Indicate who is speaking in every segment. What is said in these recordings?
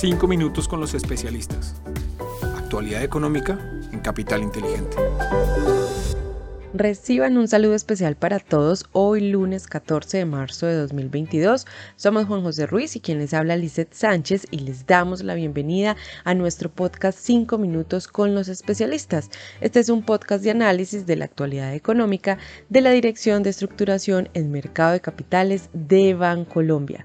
Speaker 1: Cinco minutos con los especialistas. Actualidad económica en Capital Inteligente.
Speaker 2: Reciban un saludo especial para todos hoy lunes 14 de marzo de 2022. Somos Juan José Ruiz y quien les habla Lizeth Sánchez y les damos la bienvenida a nuestro podcast 5 minutos con los especialistas. Este es un podcast de análisis de la actualidad económica de la Dirección de Estructuración en Mercado de Capitales de Bancolombia.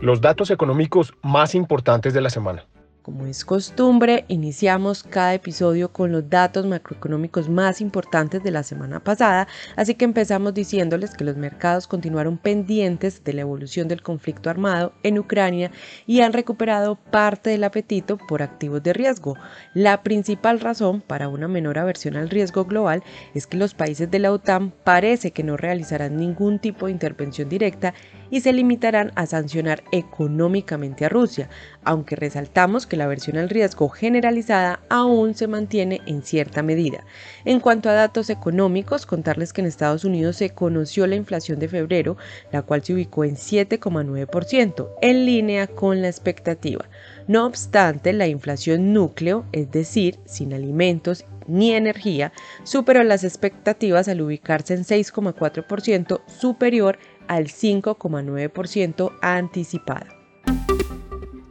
Speaker 3: Los datos económicos más importantes de la semana.
Speaker 2: Como es costumbre, iniciamos cada episodio con los datos macroeconómicos más importantes de la semana pasada, así que empezamos diciéndoles que los mercados continuaron pendientes de la evolución del conflicto armado en Ucrania y han recuperado parte del apetito por activos de riesgo. La principal razón para una menor aversión al riesgo global es que los países de la OTAN parece que no realizarán ningún tipo de intervención directa y se limitarán a sancionar económicamente a Rusia, aunque resaltamos que la versión al riesgo generalizada aún se mantiene en cierta medida. En cuanto a datos económicos, contarles que en Estados Unidos se conoció la inflación de febrero, la cual se ubicó en 7,9%, en línea con la expectativa. No obstante, la inflación núcleo, es decir, sin alimentos ni energía, superó las expectativas al ubicarse en 6,4% superior al 5,9% anticipada.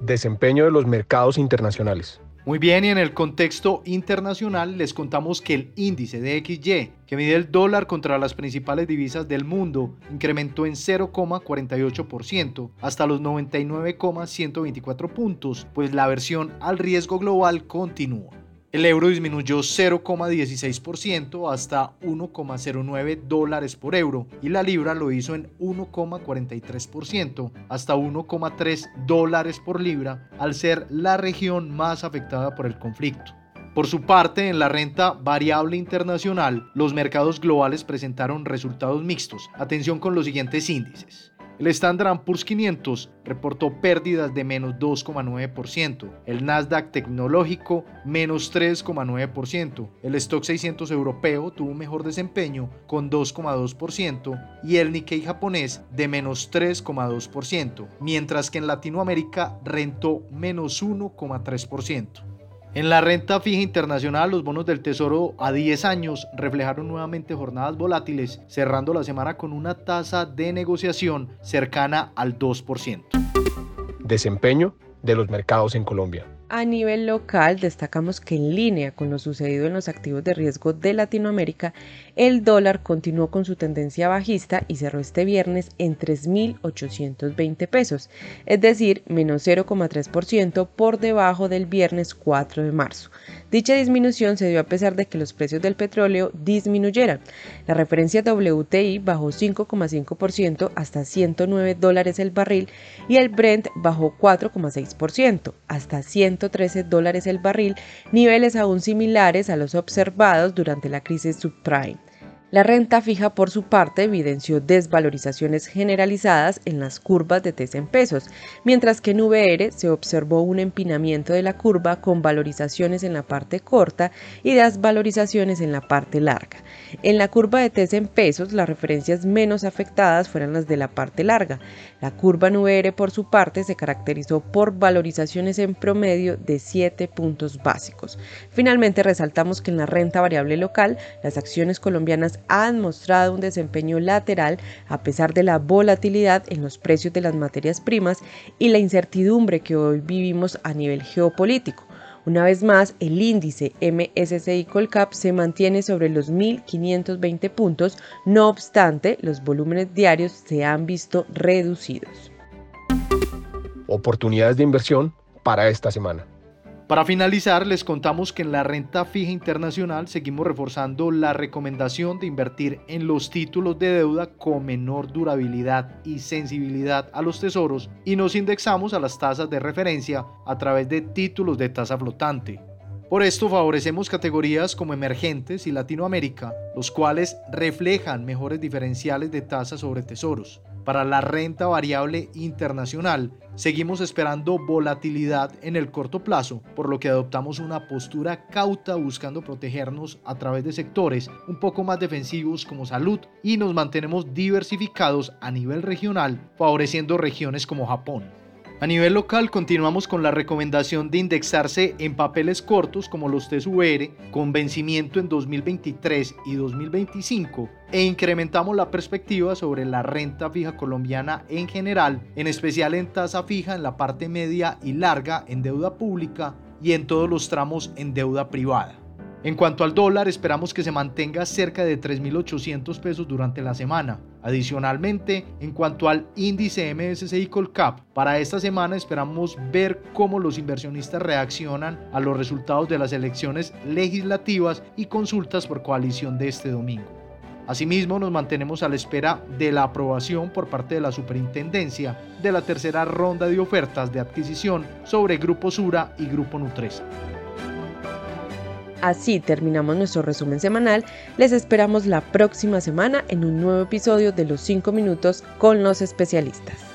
Speaker 3: Desempeño de los mercados internacionales.
Speaker 4: Muy bien, y en el contexto internacional les contamos que el índice de XY, que mide el dólar contra las principales divisas del mundo, incrementó en 0,48% hasta los 99,124 puntos, pues la versión al riesgo global continúa. El euro disminuyó 0,16% hasta 1,09 dólares por euro y la libra lo hizo en 1,43% hasta 1,3 dólares por libra al ser la región más afectada por el conflicto. Por su parte, en la renta variable internacional, los mercados globales presentaron resultados mixtos. Atención con los siguientes índices. El Standard Poor's 500 reportó pérdidas de menos 2,9%, el Nasdaq tecnológico menos 3,9%, el Stock 600 europeo tuvo mejor desempeño con 2,2% y el Nikkei japonés de menos 3,2%, mientras que en Latinoamérica rentó menos 1,3%. En la renta fija internacional, los bonos del Tesoro a 10 años reflejaron nuevamente jornadas volátiles, cerrando la semana con una tasa de negociación cercana al 2%.
Speaker 3: Desempeño de los mercados en Colombia.
Speaker 2: A nivel local, destacamos que en línea con lo sucedido en los activos de riesgo de Latinoamérica, el dólar continuó con su tendencia bajista y cerró este viernes en 3.820 pesos, es decir, menos 0,3% por debajo del viernes 4 de marzo. Dicha disminución se dio a pesar de que los precios del petróleo disminuyeran. La referencia WTI bajó 5,5% hasta 109 dólares el barril y el Brent bajó 4,6% hasta 113 dólares el barril, niveles aún similares a los observados durante la crisis subprime. La renta fija, por su parte, evidenció desvalorizaciones generalizadas en las curvas de TES en pesos, mientras que en VR se observó un empinamiento de la curva con valorizaciones en la parte corta y desvalorizaciones en la parte larga. En la curva de TES en pesos, las referencias menos afectadas fueron las de la parte larga. La curva en VR, por su parte, se caracterizó por valorizaciones en promedio de 7 puntos básicos. Finalmente, resaltamos que en la renta variable local, las acciones colombianas han mostrado un desempeño lateral a pesar de la volatilidad en los precios de las materias primas y la incertidumbre que hoy vivimos a nivel geopolítico. Una vez más, el índice MSCI Colcap se mantiene sobre los 1.520 puntos, no obstante, los volúmenes diarios se han visto reducidos.
Speaker 3: Oportunidades de inversión para esta semana.
Speaker 4: Para finalizar, les contamos que en la renta fija internacional seguimos reforzando la recomendación de invertir en los títulos de deuda con menor durabilidad y sensibilidad a los tesoros y nos indexamos a las tasas de referencia a través de títulos de tasa flotante. Por esto favorecemos categorías como emergentes y Latinoamérica, los cuales reflejan mejores diferenciales de tasa sobre tesoros. Para la renta variable internacional, seguimos esperando volatilidad en el corto plazo, por lo que adoptamos una postura cauta buscando protegernos a través de sectores un poco más defensivos como salud y nos mantenemos diversificados a nivel regional, favoreciendo regiones como Japón. A nivel local continuamos con la recomendación de indexarse en papeles cortos como los TSUR con vencimiento en 2023 y 2025 e incrementamos la perspectiva sobre la renta fija colombiana en general, en especial en tasa fija en la parte media y larga en deuda pública y en todos los tramos en deuda privada. En cuanto al dólar, esperamos que se mantenga cerca de 3.800 pesos durante la semana. Adicionalmente, en cuanto al índice MSCI Colcap, para esta semana esperamos ver cómo los inversionistas reaccionan a los resultados de las elecciones legislativas y consultas por coalición de este domingo. Asimismo, nos mantenemos a la espera de la aprobación por parte de la Superintendencia de la tercera ronda de ofertas de adquisición sobre Grupo Sura y Grupo Nutresa.
Speaker 2: Así terminamos nuestro resumen semanal. Les esperamos la próxima semana en un nuevo episodio de Los 5 Minutos con los especialistas.